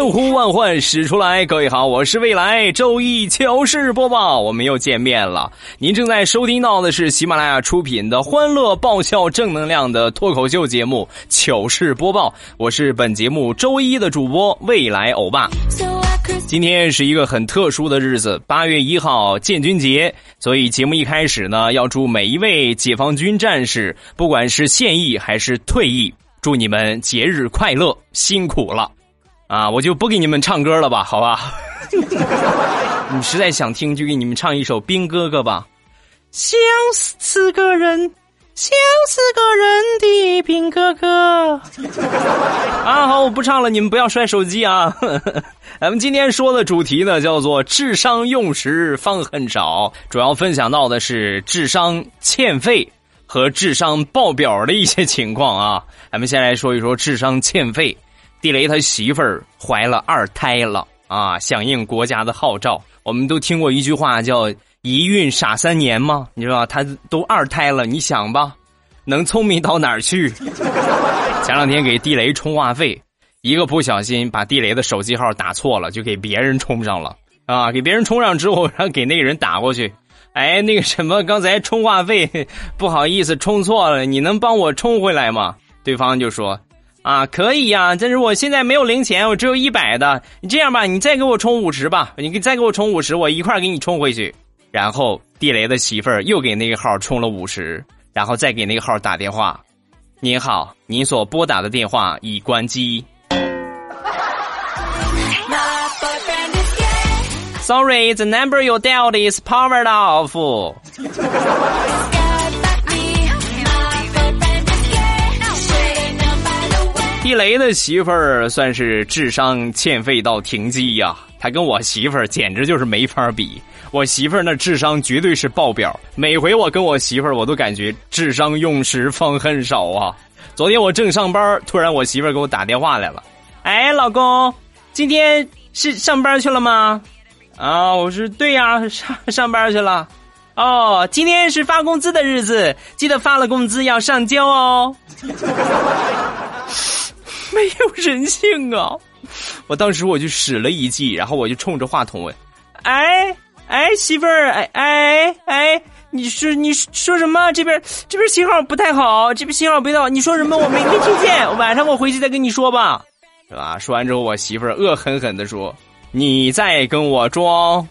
千呼万唤始出来，各位好，我是未来周一糗事播报，我们又见面了。您正在收听到的是喜马拉雅出品的欢乐爆笑正能量的脱口秀节目《糗事播报》，我是本节目周一的主播未来欧巴。今天是一个很特殊的日子，八月一号建军节，所以节目一开始呢，要祝每一位解放军战士，不管是现役还是退役，祝你们节日快乐，辛苦了。啊，我就不给你们唱歌了吧，好吧？你实在想听，就给你们唱一首《兵哥哥》吧。想死个人，想死个人的兵哥哥。啊，好，我不唱了，你们不要摔手机啊。咱们今天说的主题呢，叫做“智商用时方恨少”，主要分享到的是智商欠费和智商爆表的一些情况啊。咱们先来说一说智商欠费。地雷他媳妇儿怀了二胎了啊！响应国家的号召，我们都听过一句话叫“一孕傻三年”吗？你知道他都二胎了，你想吧，能聪明到哪儿去？前两天给地雷充话费，一个不小心把地雷的手机号打错了，就给别人充上了啊！给别人充上之后，然后给那个人打过去，哎，那个什么，刚才充话费 不好意思充错了，你能帮我充回来吗？对方就说。啊，可以呀，但是我现在没有零钱，我只有一百的。你这样吧，你再给我充五十吧，你再给我充五十，我一块给你充回去。然后地雷的媳妇儿又给那个号充了五十，然后再给那个号打电话。您好，您所拨打的电话已关机。Sorry, the number you dialed is powered off. 地雷的媳妇儿算是智商欠费到停机呀，他跟我媳妇儿简直就是没法比。我媳妇儿那智商绝对是爆表，每回我跟我媳妇儿，我都感觉智商用时方恨少啊。昨天我正上班，突然我媳妇儿给我打电话来了，哎，老公，今天是上班去了吗？啊，我说对呀，上上班去了。哦，今天是发工资的日子，记得发了工资要上交哦。没有人性啊！我当时我就使了一计，然后我就冲着话筒问：“哎哎，媳妇儿，哎哎哎，你说你说什么？这边这边信号不太好，这边信号不太好。你说什么？我没没听见。晚上我回去再跟你说吧，是吧？”说完之后，我媳妇儿恶狠狠地说：“你再跟我装，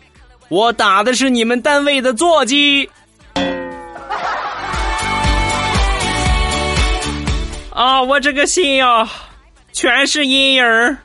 我打的是你们单位的座机。” 啊，我这个心呀！全是阴影儿。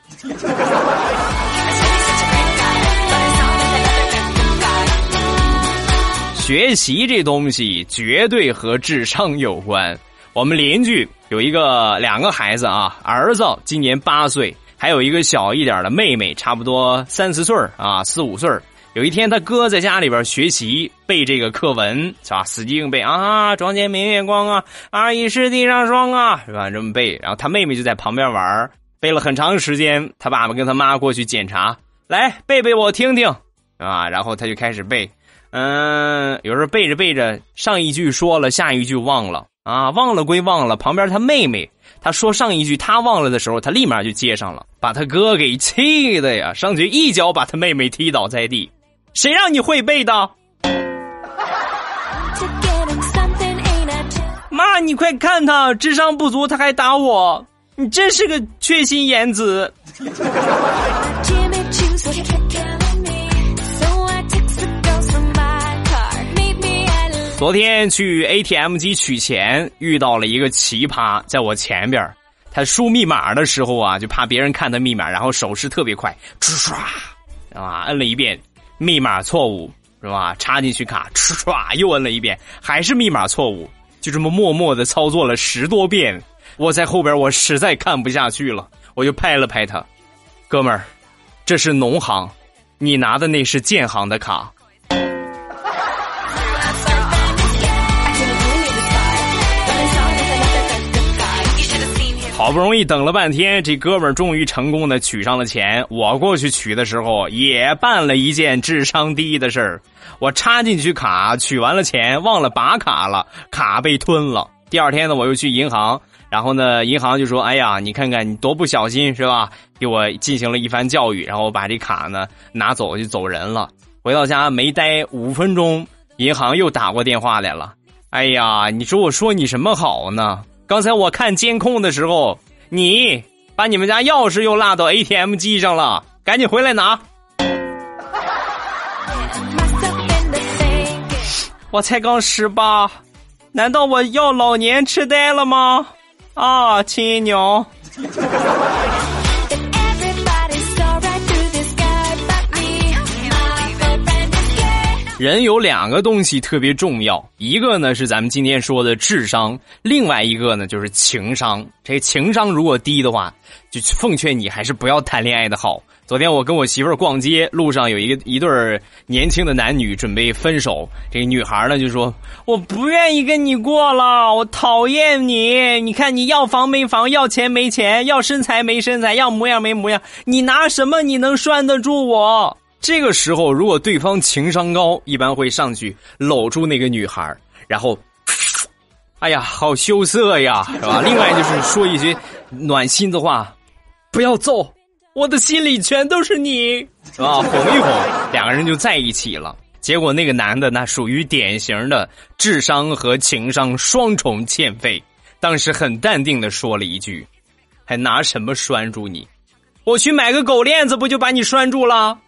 学习这东西绝对和智商有关。我们邻居有一个两个孩子啊，儿子今年八岁，还有一个小一点的妹妹，差不多三四岁啊，四五岁有一天，他哥在家里边学习背这个课文，是吧？死记硬背啊！床前明月光啊，啊，疑是地上霜啊，是吧？这么背，然后他妹妹就在旁边玩，背了很长时间。他爸爸跟他妈过去检查，来背背我听听，啊，然后他就开始背，嗯，有时候背着背着，上一句说了，下一句忘了啊，忘了归忘了，旁边他妹妹他说上一句他忘了的时候，他立马就接上了，把他哥给气的呀，上去一脚把他妹妹踢倒在地。谁让你会背的？妈，你快看他智商不足，他还打我！你真是个缺心眼子。昨天去 ATM 机取钱，遇到了一个奇葩，在我前边他输密码的时候啊，就怕别人看他密码，然后手势特别快，唰，啊，摁了一遍。密码错误是吧？插进去卡，唰，又摁了一遍，还是密码错误。就这么默默的操作了十多遍，我在后边我实在看不下去了，我就拍了拍他，哥们儿，这是农行，你拿的那是建行的卡。好不容易等了半天，这哥们儿终于成功的取上了钱。我过去取的时候，也办了一件智商低的事儿。我插进去卡，取完了钱，忘了拔卡了，卡被吞了。第二天呢，我又去银行，然后呢，银行就说：“哎呀，你看看你多不小心，是吧？”给我进行了一番教育，然后把这卡呢拿走就走人了。回到家没待五分钟，银行又打过电话来了。哎呀，你说我说你什么好呢？刚才我看监控的时候，你把你们家钥匙又落到 ATM 机上了，赶紧回来拿。我才刚十八，难道我要老年痴呆了吗？啊，亲娘！人有两个东西特别重要，一个呢是咱们今天说的智商，另外一个呢就是情商。这情商如果低的话，就奉劝你还是不要谈恋爱的好。昨天我跟我媳妇儿逛街，路上有一个一对年轻的男女准备分手，这个女孩呢就说：“我不愿意跟你过了，我讨厌你。你看你要房没房，要钱没钱，要身材没身材，要模样没模样，你拿什么你能拴得住我？”这个时候，如果对方情商高，一般会上去搂住那个女孩，然后，哎呀，好羞涩呀，是吧？另外就是说一些暖心的话，不要揍，我的心里全都是你，是吧？哄一哄，两个人就在一起了。结果那个男的那属于典型的智商和情商双重欠费，当时很淡定的说了一句：“还拿什么拴住你？我去买个狗链子，不就把你拴住了？”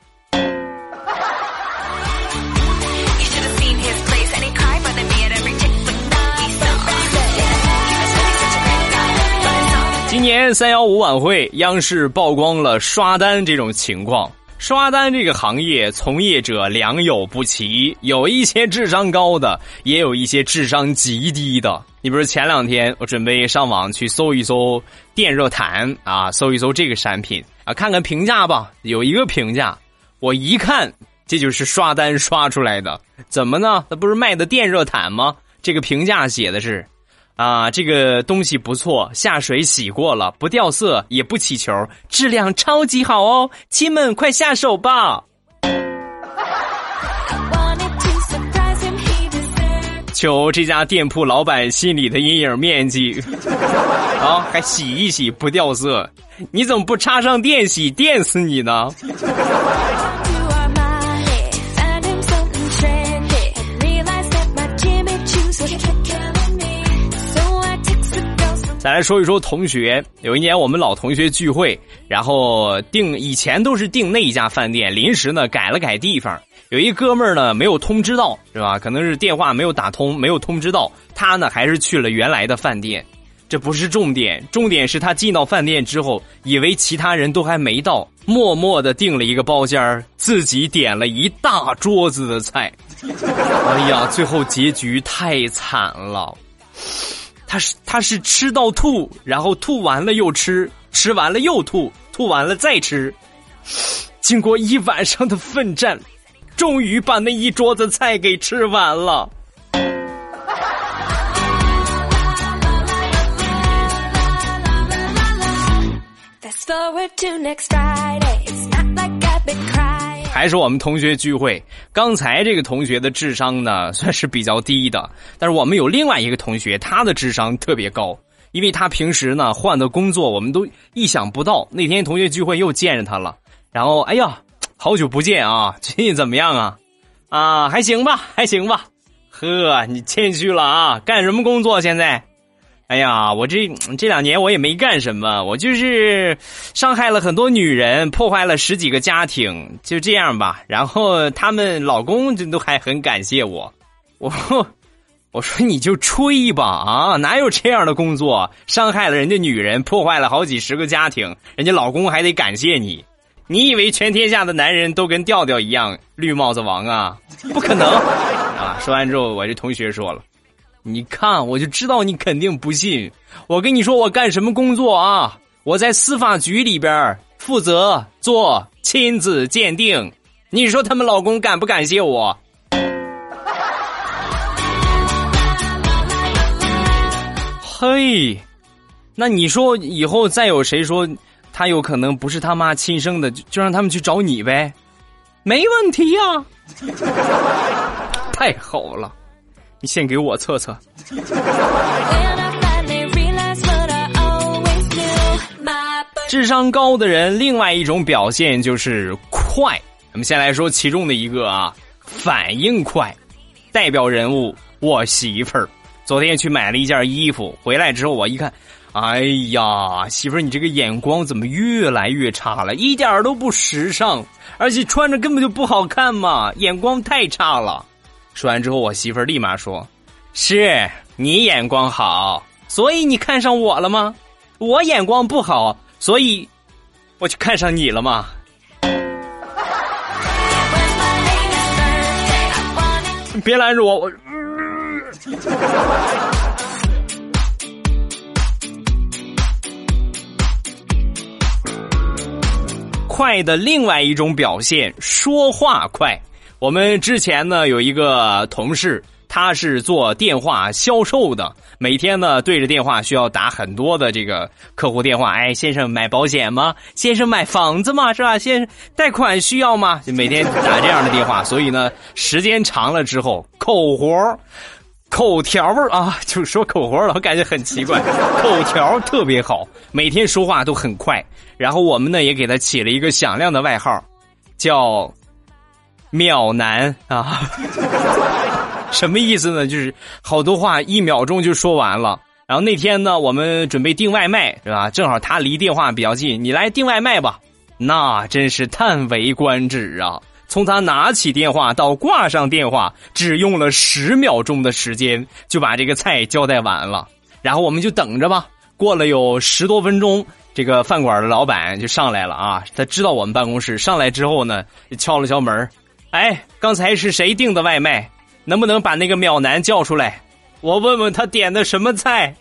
年三幺五晚会，央视曝光了刷单这种情况。刷单这个行业从业者良莠不齐，有一些智商高的，也有一些智商极低的。你比如前两天，我准备上网去搜一搜电热毯啊，搜一搜这个产品啊，看看评价吧。有一个评价，我一看，这就是刷单刷出来的。怎么呢？那不是卖的电热毯吗？这个评价写的是。啊，这个东西不错，下水洗过了，不掉色，也不起球，质量超级好哦，亲们快下手吧！求这家店铺老板心里的阴影面积啊，还洗一洗不掉色，你怎么不插上电洗，电死你呢？再来说一说同学，有一年我们老同学聚会，然后订以前都是订那一家饭店，临时呢改了改地方，有一哥们儿呢没有通知到，是吧？可能是电话没有打通，没有通知到，他呢还是去了原来的饭店。这不是重点，重点是他进到饭店之后，以为其他人都还没到，默默的订了一个包间自己点了一大桌子的菜。哎呀，最后结局太惨了。他是他是吃到吐，然后吐完了又吃，吃完了又吐，吐完了再吃。经过一晚上的奋战，终于把那一桌子菜给吃完了。Fast forward to next Friday. It's not like I've been crying. 还是我们同学聚会，刚才这个同学的智商呢，算是比较低的。但是我们有另外一个同学，他的智商特别高，因为他平时呢换的工作，我们都意想不到。那天同学聚会又见着他了，然后哎呀，好久不见啊，最近怎么样啊？啊，还行吧，还行吧。呵，你谦虚了啊，干什么工作现在？哎呀，我这这两年我也没干什么，我就是伤害了很多女人，破坏了十几个家庭，就这样吧。然后他们老公这都还很感谢我，我我说你就吹吧啊，哪有这样的工作？伤害了人家女人，破坏了好几十个家庭，人家老公还得感谢你？你以为全天下的男人都跟调调一样绿帽子王啊？不可能啊！说完之后，我这同学说了。你看，我就知道你肯定不信。我跟你说，我干什么工作啊？我在司法局里边负责做亲子鉴定，你说他们老公感不感谢我？嘿，那你说以后再有谁说他有可能不是他妈亲生的，就就让他们去找你呗，没问题呀。太好了，你先给我测测。智商高的人，另外一种表现就是快。我们先来说其中的一个啊，反应快。代表人物，我媳妇儿。昨天去买了一件衣服，回来之后我一看，哎呀，媳妇儿，你这个眼光怎么越来越差了？一点都不时尚，而且穿着根本就不好看嘛，眼光太差了。说完之后，我媳妇儿立马说：“是你眼光好，所以你看上我了吗？我眼光不好。”所以，我就看上你了吗。你别拦着我，我。快的另外一种表现，说话快。我们之前呢有一个同事。他是做电话销售的，每天呢对着电话需要打很多的这个客户电话。哎，先生买保险吗？先生买房子吗？是吧？先生贷款需要吗？就每天打这样的电话，所以呢时间长了之后，口活口条啊，就说口活了，我感觉很奇怪，口条特别好，每天说话都很快。然后我们呢也给他起了一个响亮的外号，叫秒男啊。什么意思呢？就是好多话一秒钟就说完了。然后那天呢，我们准备订外卖，是吧？正好他离电话比较近，你来订外卖吧。那真是叹为观止啊！从他拿起电话到挂上电话，只用了十秒钟的时间，就把这个菜交代完了。然后我们就等着吧。过了有十多分钟，这个饭馆的老板就上来了啊！他知道我们办公室，上来之后呢，敲了敲门哎，刚才是谁订的外卖？能不能把那个秒男叫出来？我问问他点的什么菜。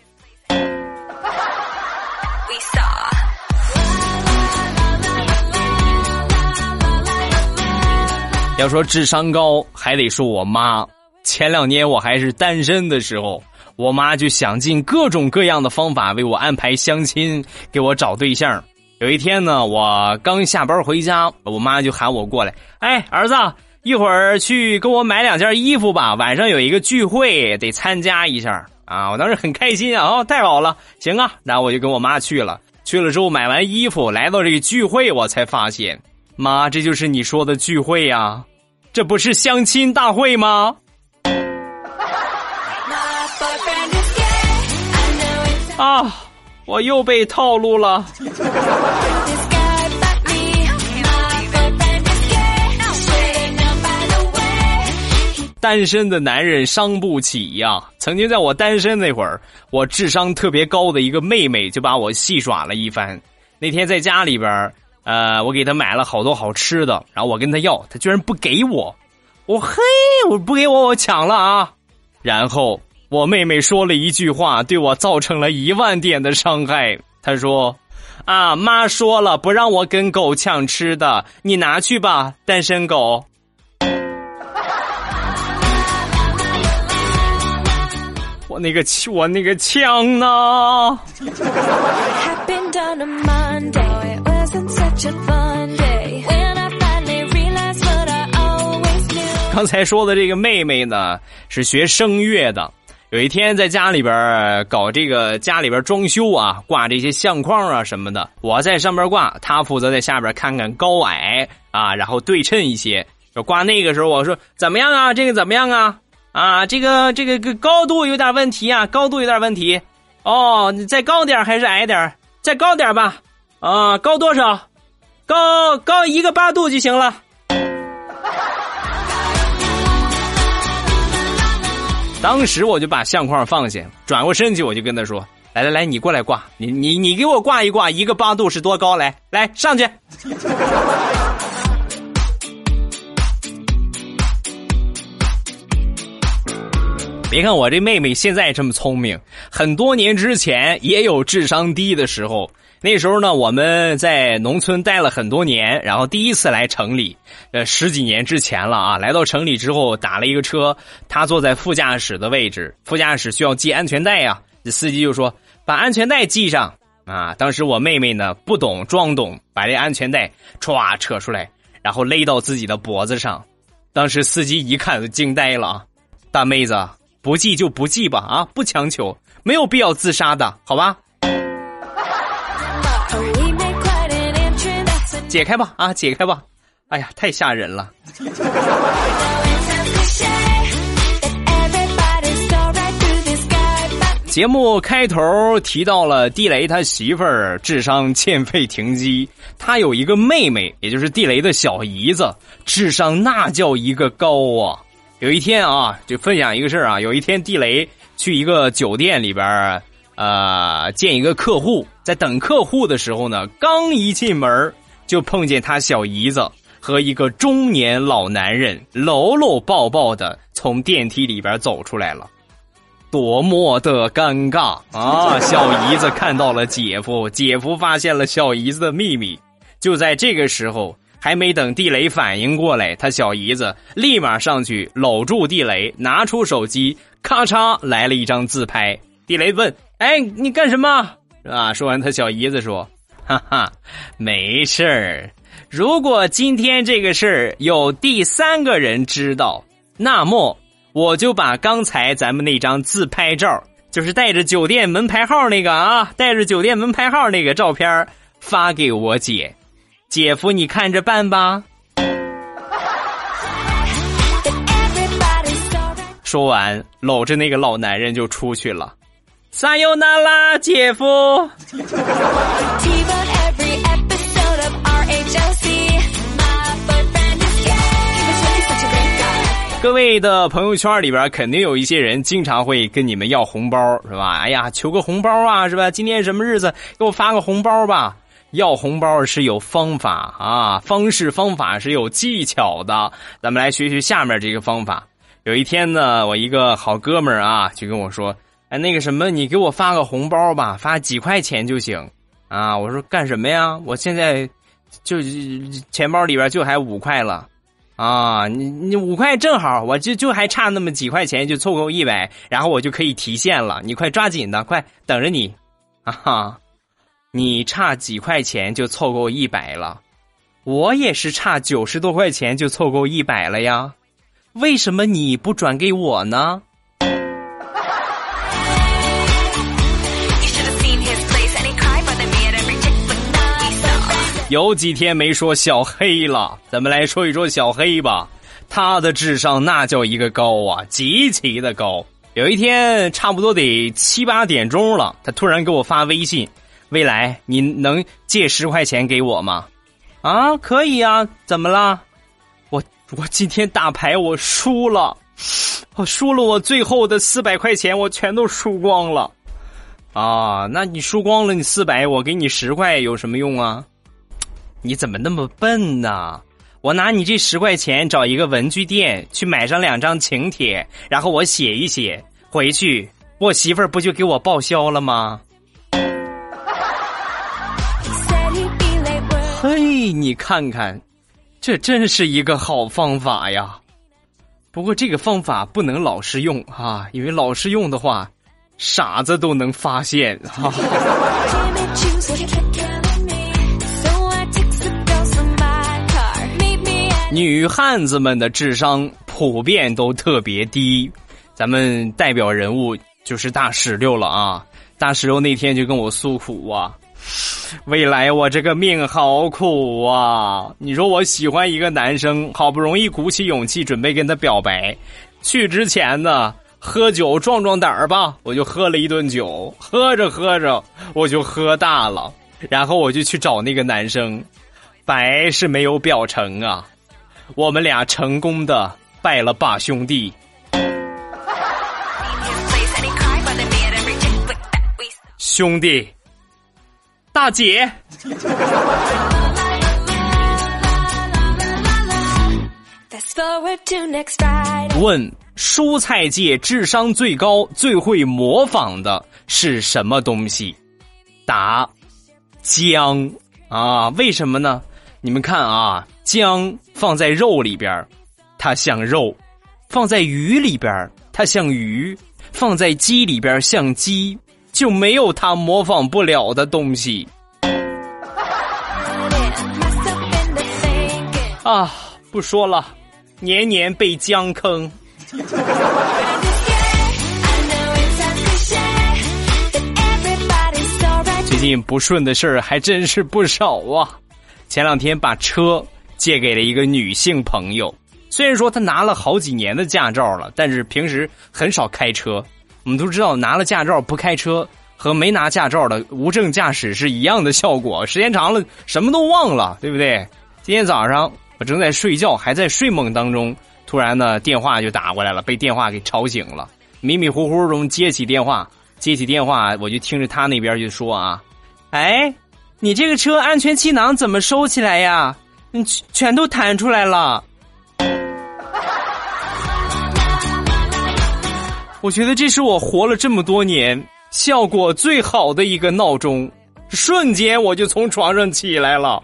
要说智商高，还得说我妈。前两年我还是单身的时候，我妈就想尽各种各样的方法为我安排相亲，给我找对象。有一天呢，我刚下班回家，我妈就喊我过来：“哎，儿子。”一会儿去给我买两件衣服吧，晚上有一个聚会得参加一下啊！我当时很开心啊，哦，太好了，行啊，然后我就跟我妈去了。去了之后买完衣服，来到这个聚会，我才发现，妈，这就是你说的聚会呀？这不是相亲大会吗？啊，我又被套路了。单身的男人伤不起呀！曾经在我单身那会儿，我智商特别高的一个妹妹就把我戏耍了一番。那天在家里边，呃，我给她买了好多好吃的，然后我跟她要，她居然不给我。我嘿，我不给我，我抢了啊！然后我妹妹说了一句话，对我造成了一万点的伤害。她说：“啊，妈说了，不让我跟狗抢吃的，你拿去吧，单身狗。”我那个我那个枪呢？刚才说的这个妹妹呢，是学声乐的。有一天在家里边搞这个家里边装修啊，挂这些相框啊什么的，我在上边挂，她负责在下边看看高矮啊，然后对称一些。就挂那个时候，我说怎么样啊？这个怎么样啊？啊，这个这个个高度有点问题啊，高度有点问题。哦，你再高点还是矮点再高点吧。啊，高多少？高高一个八度就行了。当时我就把相框放下，转过身去，我就跟他说：“来来来，你过来挂，你你你给我挂一挂，一个八度是多高？来来上去。”别看我这妹妹现在这么聪明，很多年之前也有智商低的时候。那时候呢，我们在农村待了很多年，然后第一次来城里，呃，十几年之前了啊。来到城里之后，打了一个车，他坐在副驾驶的位置，副驾驶需要系安全带呀。这司机就说：“把安全带系上。”啊，当时我妹妹呢不懂装懂，把这安全带歘扯出来，然后勒到自己的脖子上。当时司机一看就惊呆了啊，大妹子不记就不记吧啊，不强求，没有必要自杀的，好吧？解开吧，啊，解开吧！哎呀，太吓人了。节目开头提到了地雷他媳妇儿智商欠费停机，他有一个妹妹，也就是地雷的小姨子，智商那叫一个高啊！有一天啊，就分享一个事儿啊，有一天地雷去一个酒店里边呃，见一个客户，在等客户的时候呢，刚一进门就碰见他小姨子和一个中年老男人搂搂抱抱的从电梯里边走出来了，多么的尴尬啊！小姨子看到了姐夫，姐夫发现了小姨子的秘密。就在这个时候，还没等地雷反应过来，他小姨子立马上去搂住地雷，拿出手机，咔嚓来了一张自拍。地雷问：“哎，你干什么？”啊，说完，他小姨子说。哈哈，没事儿。如果今天这个事儿有第三个人知道，那么我就把刚才咱们那张自拍照，就是带着酒店门牌号那个啊，带着酒店门牌号那个照片发给我姐。姐夫，你看着办吧。说完，搂着那个老男人就出去了。撒尤那拉，姐夫。各位的朋友圈里边，肯定有一些人经常会跟你们要红包，是吧？哎呀，求个红包啊，是吧？今天什么日子，给我发个红包吧。要红包是有方法啊，方式方法是有技巧的。咱们来学学下面这个方法。有一天呢，我一个好哥们儿啊，就跟我说：“哎，那个什么，你给我发个红包吧，发几块钱就行。”啊，我说干什么呀？我现在就钱包里边就还五块了。啊，你你五块正好，我就就还差那么几块钱就凑够一百，然后我就可以提现了。你快抓紧的，快等着你，啊哈！你差几块钱就凑够一百了，我也是差九十多块钱就凑够一百了呀，为什么你不转给我呢？有几天没说小黑了，咱们来说一说小黑吧。他的智商那叫一个高啊，极其的高。有一天差不多得七八点钟了，他突然给我发微信：“未来，你能借十块钱给我吗？”啊，可以啊，怎么了？我我今天打牌我输了，我输了我最后的四百块钱，我全都输光了。啊，那你输光了你四百，我给你十块有什么用啊？你怎么那么笨呢？我拿你这十块钱找一个文具店去买上两张请帖，然后我写一写回去，我媳妇儿不就给我报销了吗？你看看，这真是一个好方法呀！不过这个方法不能老是用啊，因为老是用的话，傻子都能发现哈。女汉子们的智商普遍都特别低，咱们代表人物就是大石榴了啊！大石榴那天就跟我诉苦啊，未来我这个命好苦啊！你说我喜欢一个男生，好不容易鼓起勇气准备跟他表白，去之前呢喝酒壮壮胆儿吧，我就喝了一顿酒，喝着喝着我就喝大了，然后我就去找那个男生，白是没有表成啊。我们俩成功的拜了把兄弟，兄弟，大姐。问：蔬菜界智商最高、最会模仿的是什么东西？答：姜啊，为什么呢？你们看啊，姜放在肉里边它像肉；放在鱼里边它像鱼；放在鸡里边像鸡，就没有他模仿不了的东西。啊，不说了，年年被姜坑。最近不顺的事儿还真是不少啊！前两天把车借给了一个女性朋友，虽然说她拿了好几年的驾照了，但是平时很少开车。我们都知道，拿了驾照不开车和没拿驾照的无证驾驶是一样的效果，时间长了什么都忘了，对不对？今天早上我正在睡觉，还在睡梦当中，突然呢电话就打过来了，被电话给吵醒了，迷迷糊糊中接起电话。接起电话，我就听着他那边就说啊：“哎，你这个车安全气囊怎么收起来呀？你全全都弹出来了。”我觉得这是我活了这么多年效果最好的一个闹钟，瞬间我就从床上起来了。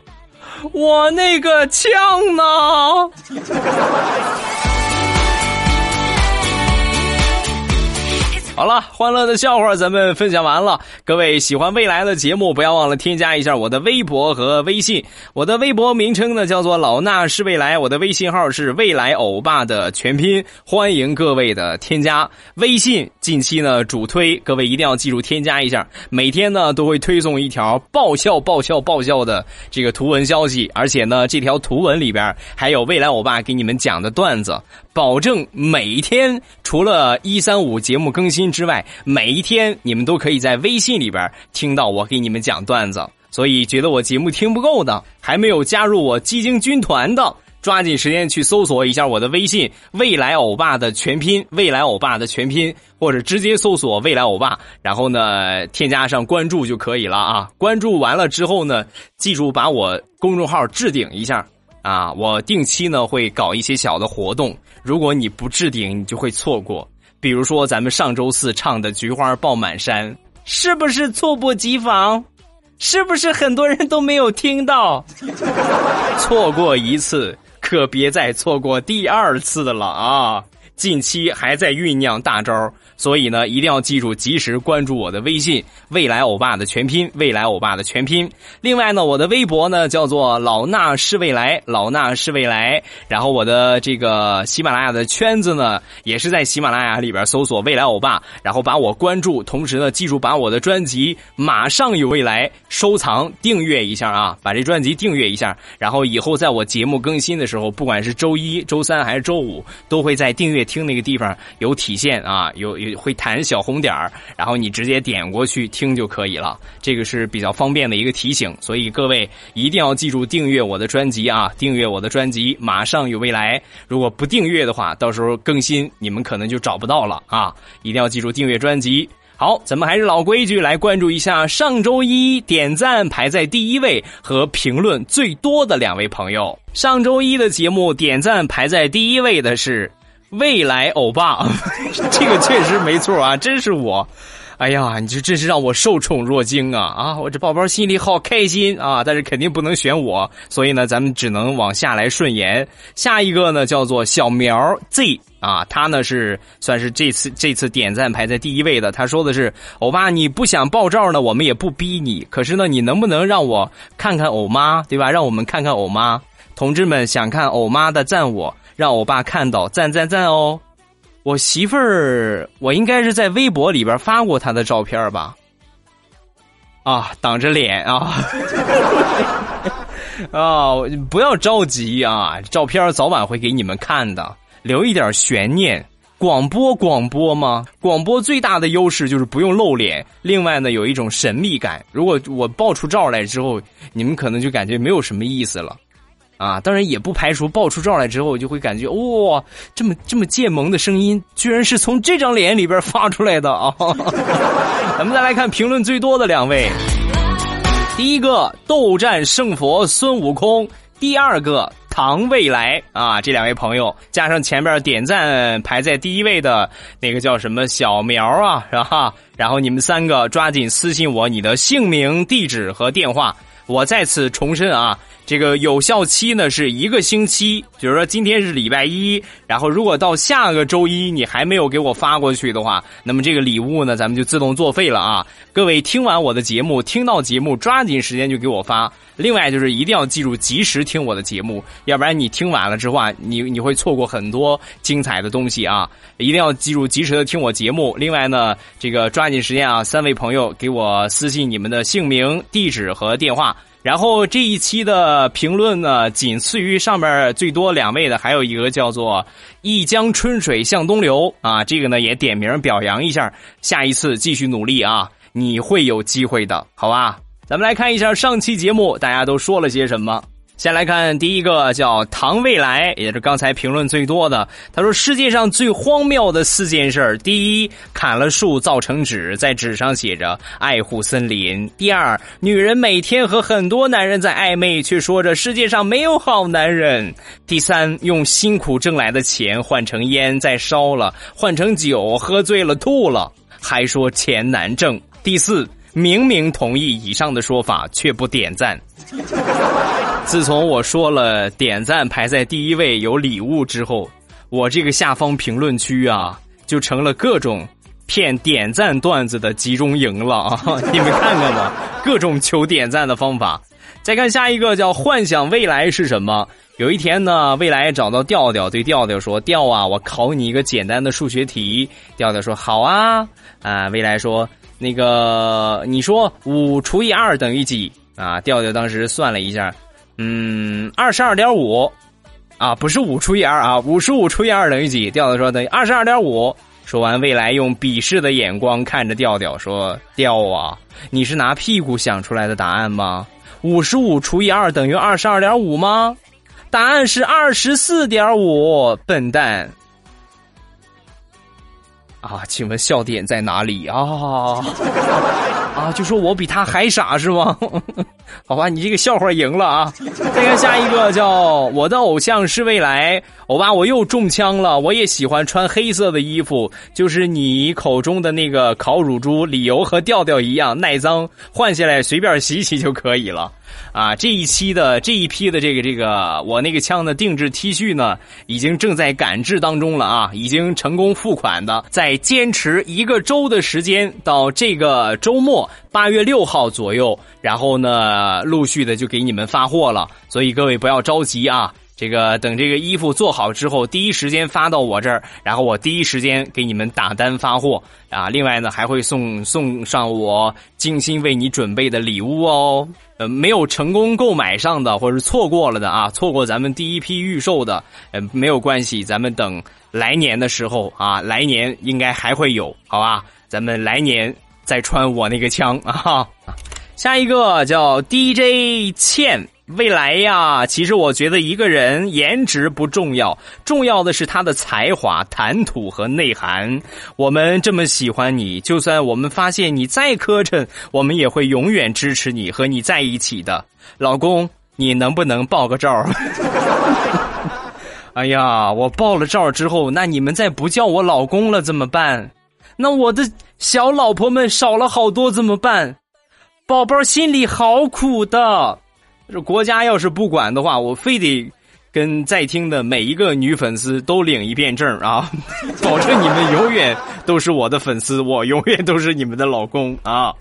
我那个呛呢？好了，欢乐的笑话咱们分享完了。各位喜欢未来的节目，不要忘了添加一下我的微博和微信。我的微博名称呢叫做老衲是未来，我的微信号是未来欧巴的全拼。欢迎各位的添加。微信近期呢主推，各位一定要记住添加一下。每天呢都会推送一条爆笑、爆笑、爆笑的这个图文消息，而且呢这条图文里边还有未来欧巴给你们讲的段子，保证每天除了一三五节目更新。之外，每一天你们都可以在微信里边听到我给你们讲段子。所以觉得我节目听不够的，还没有加入我基金军团的，抓紧时间去搜索一下我的微信“未来欧巴”的全拼“未来欧巴”的全拼，或者直接搜索“未来欧巴”，然后呢添加上关注就可以了啊。关注完了之后呢，记住把我公众号置顶一下啊。我定期呢会搞一些小的活动，如果你不置顶，你就会错过。比如说，咱们上周四唱的《菊花爆满山》，是不是猝不及防？是不是很多人都没有听到？错过一次，可别再错过第二次了啊！近期还在酝酿大招。所以呢，一定要记住，及时关注我的微信“未来欧巴”的全拼“未来欧巴”的全拼。另外呢，我的微博呢叫做“老衲是未来”，老衲是未来。然后我的这个喜马拉雅的圈子呢，也是在喜马拉雅里边搜索“未来欧巴”，然后把我关注。同时呢，记住把我的专辑《马上有未来》收藏订阅一下啊，把这专辑订阅一下。然后以后在我节目更新的时候，不管是周一周三还是周五，都会在订阅听那个地方有体现啊，有有。会弹小红点儿，然后你直接点过去听就可以了。这个是比较方便的一个提醒，所以各位一定要记住订阅我的专辑啊！订阅我的专辑，马上有未来。如果不订阅的话，到时候更新你们可能就找不到了啊！一定要记住订阅专辑。好，咱们还是老规矩，来关注一下上周一点赞排在第一位和评论最多的两位朋友。上周一的节目点赞排在第一位的是。未来欧巴，这个确实没错啊，真是我。哎呀，你这真是让我受宠若惊啊！啊，我这宝宝心里好开心啊！但是肯定不能选我，所以呢，咱们只能往下来顺延。下一个呢，叫做小苗 Z 啊，他呢是算是这次这次点赞排在第一位的。他说的是：欧巴，你不想爆照呢，我们也不逼你。可是呢，你能不能让我看看欧妈，对吧？让我们看看欧妈，同志们想看欧妈的赞我。让我爸看到，赞赞赞哦！我媳妇儿，我应该是在微博里边发过她的照片吧？啊，挡着脸啊！啊，不要着急啊，照片早晚会给你们看的，留一点悬念。广播广播吗？广播最大的优势就是不用露脸，另外呢，有一种神秘感。如果我爆出照来之后，你们可能就感觉没有什么意思了。啊，当然也不排除爆出照来之后，就会感觉哇，这么这么贱萌的声音，居然是从这张脸里边发出来的啊！咱们再来看评论最多的两位，第一个斗战胜佛孙悟空第二个唐未来啊，这两位朋友加上前面点赞排在第一位的那个叫什么小苗啊，是吧？然后你们三个抓紧私信我你的姓名、地址和电话。我再次重申啊，这个有效期呢是一个星期，就是说今天是礼拜一，然后如果到下个周一你还没有给我发过去的话，那么这个礼物呢咱们就自动作废了啊！各位听完我的节目，听到节目抓紧时间就给我发。另外就是一定要记住及时听我的节目，要不然你听晚了之后啊，你你会错过很多精彩的东西啊！一定要记住及时的听我节目。另外呢，这个抓紧时间啊，三位朋友给我私信你们的姓名、地址和电话。然后这一期的评论呢，仅次于上面最多两位的，还有一个叫做“一江春水向东流”啊，这个呢也点名表扬一下，下一次继续努力啊，你会有机会的，好吧？咱们来看一下上期节目大家都说了些什么。先来看第一个，叫唐未来，也是刚才评论最多的。他说：“世界上最荒谬的四件事儿第一，砍了树造成纸，在纸上写着爱护森林；第二，女人每天和很多男人在暧昧，却说着世界上没有好男人；第三，用辛苦挣来的钱换成烟再烧了，换成酒喝醉了吐了，还说钱难挣；第四，明明同意以上的说法，却不点赞。” 自从我说了点赞排在第一位有礼物之后，我这个下方评论区啊，就成了各种骗点赞段子的集中营了啊！你们看看吧，各种求点赞的方法。再看下一个叫幻想未来是什么？有一天呢，未来找到调调，对调调说：“调啊，我考你一个简单的数学题。”调调说：“好啊。”啊，未来说：“那个，你说五除以二等于几？”啊，调调当时算了一下。嗯，二十二点五，啊，不是五除以二啊，五十五除以二等于几？调调说等于二十二点五。说完，未来用鄙视的眼光看着调调说：“调啊，你是拿屁股想出来的答案吗？五十五除以二等于二十二点五吗？答案是二十四点五，笨蛋。”啊，请问笑点在哪里啊？啊，就说我比他还傻是吗？好吧，你这个笑话赢了啊！再看下一个，叫我的偶像是未来，欧巴，我又中枪了。我也喜欢穿黑色的衣服，就是你口中的那个烤乳猪，理由和调调一样，耐脏，换下来随便洗洗就可以了。啊，这一期的这一批的这个这个我那个枪的定制 T 恤呢，已经正在赶制当中了啊，已经成功付款的，在坚持一个周的时间，到这个周末八月六号左右，然后呢，陆续的就给你们发货了，所以各位不要着急啊。这个等这个衣服做好之后，第一时间发到我这儿，然后我第一时间给你们打单发货啊。另外呢，还会送送上我精心为你准备的礼物哦。呃，没有成功购买上的，或者是错过了的啊，错过咱们第一批预售的，呃，没有关系，咱们等来年的时候啊，来年应该还会有，好吧？咱们来年再穿我那个枪啊。下一个叫 DJ 倩。未来呀，其实我觉得一个人颜值不重要，重要的是他的才华、谈吐和内涵。我们这么喜欢你，就算我们发现你再磕碜，我们也会永远支持你，和你在一起的。老公，你能不能爆个照？哎呀，我爆了照之后，那你们再不叫我老公了怎么办？那我的小老婆们少了好多怎么办？宝宝心里好苦的。这国家要是不管的话，我非得跟在听的每一个女粉丝都领一遍证啊，保证你们永远都是我的粉丝，我永远都是你们的老公啊！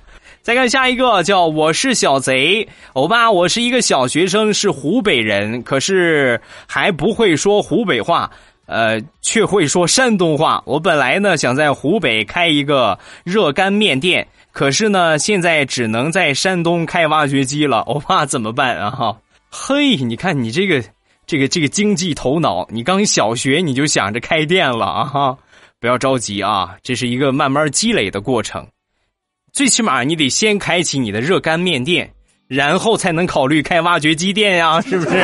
再看下一个，叫我是小贼欧巴，我是一个小学生，是湖北人，可是还不会说湖北话，呃，却会说山东话。我本来呢想在湖北开一个热干面店。可是呢，现在只能在山东开挖掘机了，我怕怎么办啊？哈，嘿，你看你这个这个这个经济头脑，你刚小学你就想着开店了啊？哈，不要着急啊，这是一个慢慢积累的过程，最起码你得先开启你的热干面店，然后才能考虑开挖掘机店呀，是不是？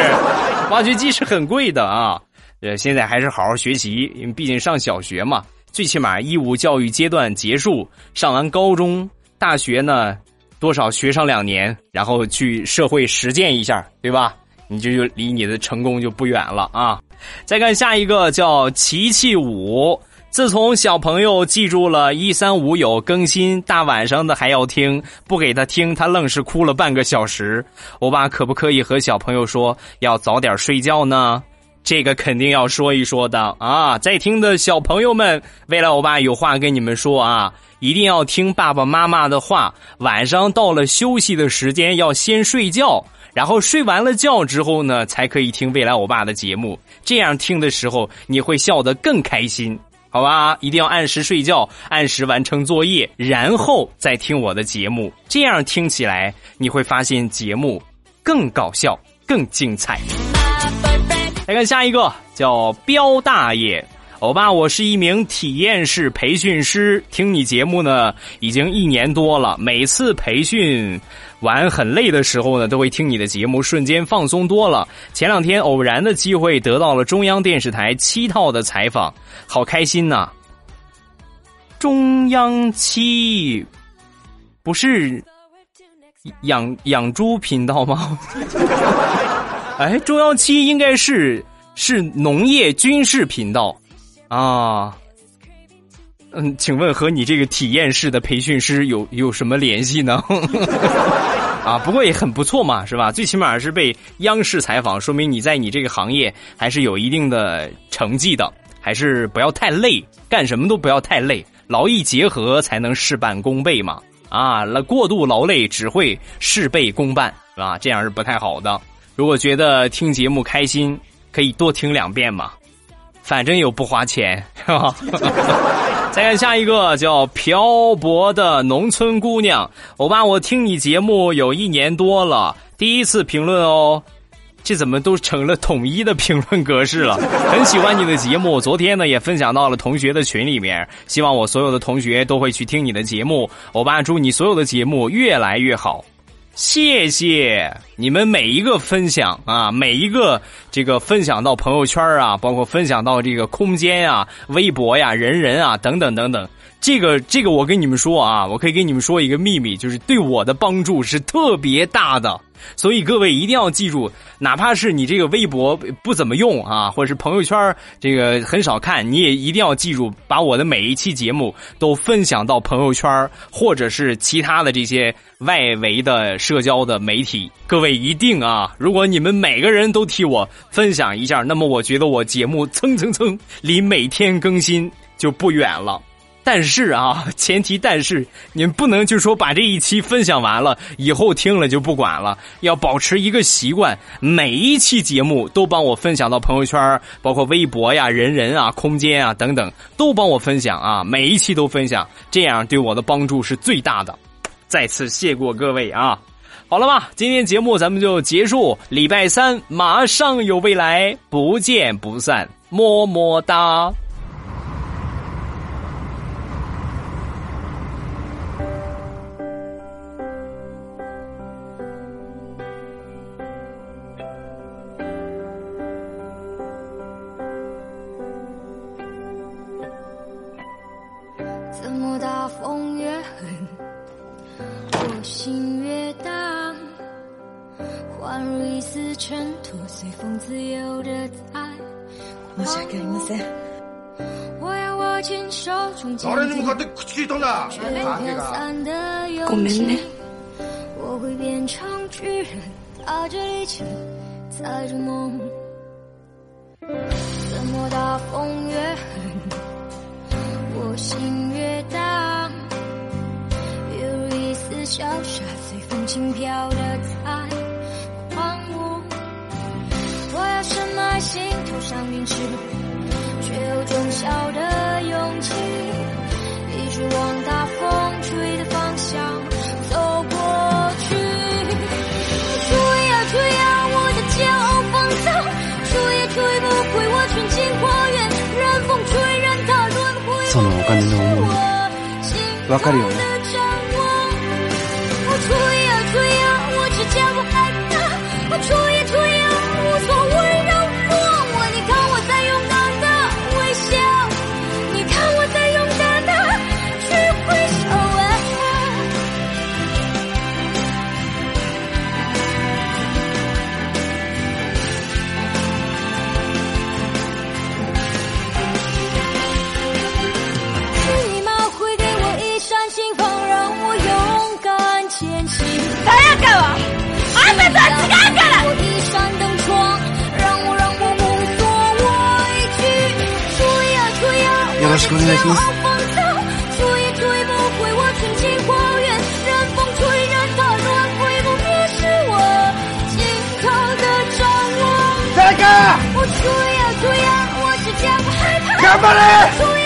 挖掘机是很贵的啊，呃，现在还是好好学习，因为毕竟上小学嘛，最起码义务教育阶段结束，上完高中。大学呢，多少学上两年，然后去社会实践一下，对吧？你就就离你的成功就不远了啊！再看下一个叫琪琪五，自从小朋友记住了一三五有更新，大晚上的还要听，不给他听，他愣是哭了半个小时。欧巴可不可以和小朋友说要早点睡觉呢？这个肯定要说一说的啊！在听的小朋友们，未来欧巴有话跟你们说啊，一定要听爸爸妈妈的话。晚上到了休息的时间，要先睡觉，然后睡完了觉之后呢，才可以听未来欧巴的节目。这样听的时候，你会笑得更开心，好吧？一定要按时睡觉，按时完成作业，然后再听我的节目。这样听起来，你会发现节目更搞笑、更精彩。来看下一个，叫彪大爷。欧巴，我是一名体验式培训师，听你节目呢已经一年多了。每次培训完很累的时候呢，都会听你的节目，瞬间放松多了。前两天偶然的机会得到了中央电视台七套的采访，好开心呐！中央七不是养养猪频道吗？哎，中央七应该是是农业军事频道，啊，嗯，请问和你这个体验式的培训师有有什么联系呢？啊，不过也很不错嘛，是吧？最起码是被央视采访，说明你在你这个行业还是有一定的成绩的，还是不要太累，干什么都不要太累，劳逸结合才能事半功倍嘛。啊，那过度劳累只会事倍功半，啊？这样是不太好的。如果觉得听节目开心，可以多听两遍嘛，反正又不花钱，是吧？再看下一个叫漂泊的农村姑娘，欧巴，我听你节目有一年多了，第一次评论哦，这怎么都成了统一的评论格式了？很喜欢你的节目，昨天呢也分享到了同学的群里面，希望我所有的同学都会去听你的节目，欧巴祝你所有的节目越来越好。谢谢你们每一个分享啊，每一个这个分享到朋友圈啊，包括分享到这个空间啊、微博呀、人人啊等等等等。这个这个，我跟你们说啊，我可以跟你们说一个秘密，就是对我的帮助是特别大的。所以各位一定要记住，哪怕是你这个微博不怎么用啊，或者是朋友圈这个很少看，你也一定要记住，把我的每一期节目都分享到朋友圈或者是其他的这些外围的社交的媒体。各位一定啊，如果你们每个人都替我分享一下，那么我觉得我节目蹭蹭蹭离每天更新就不远了。但是啊，前提但是你们不能就说把这一期分享完了以后听了就不管了，要保持一个习惯，每一期节目都帮我分享到朋友圈，包括微博呀、人人啊、空间啊等等，都帮我分享啊，每一期都分享，这样对我的帮助是最大的。再次谢过各位啊！好了吧，今天节目咱们就结束，礼拜三马上有未来，不见不散，么么哒。尘土，随风自由的在。申し訳ありません。我要握紧手中坚定誰に向かって口聞いたんだ却飘散的ごめん勇气ね。我会变成巨人，踏着力气，载着梦。怎么大风越狠，我心越荡，犹如一丝潇洒，随风轻飘的在 深埋心头上面去，却有种小的勇气，一直往大风吹的方向走过去。吹呀吹呀，我的骄傲放纵，吹也吹不回我纯净花园，任风吹，任它轮回。そのお金の重みわかるよね我吹呀吹呀，我只叫不害怕。我吹呀吹 骄傲放纵吹吹不毁我任风吹任它乱不灭是我尽头的望大干嘛嘞？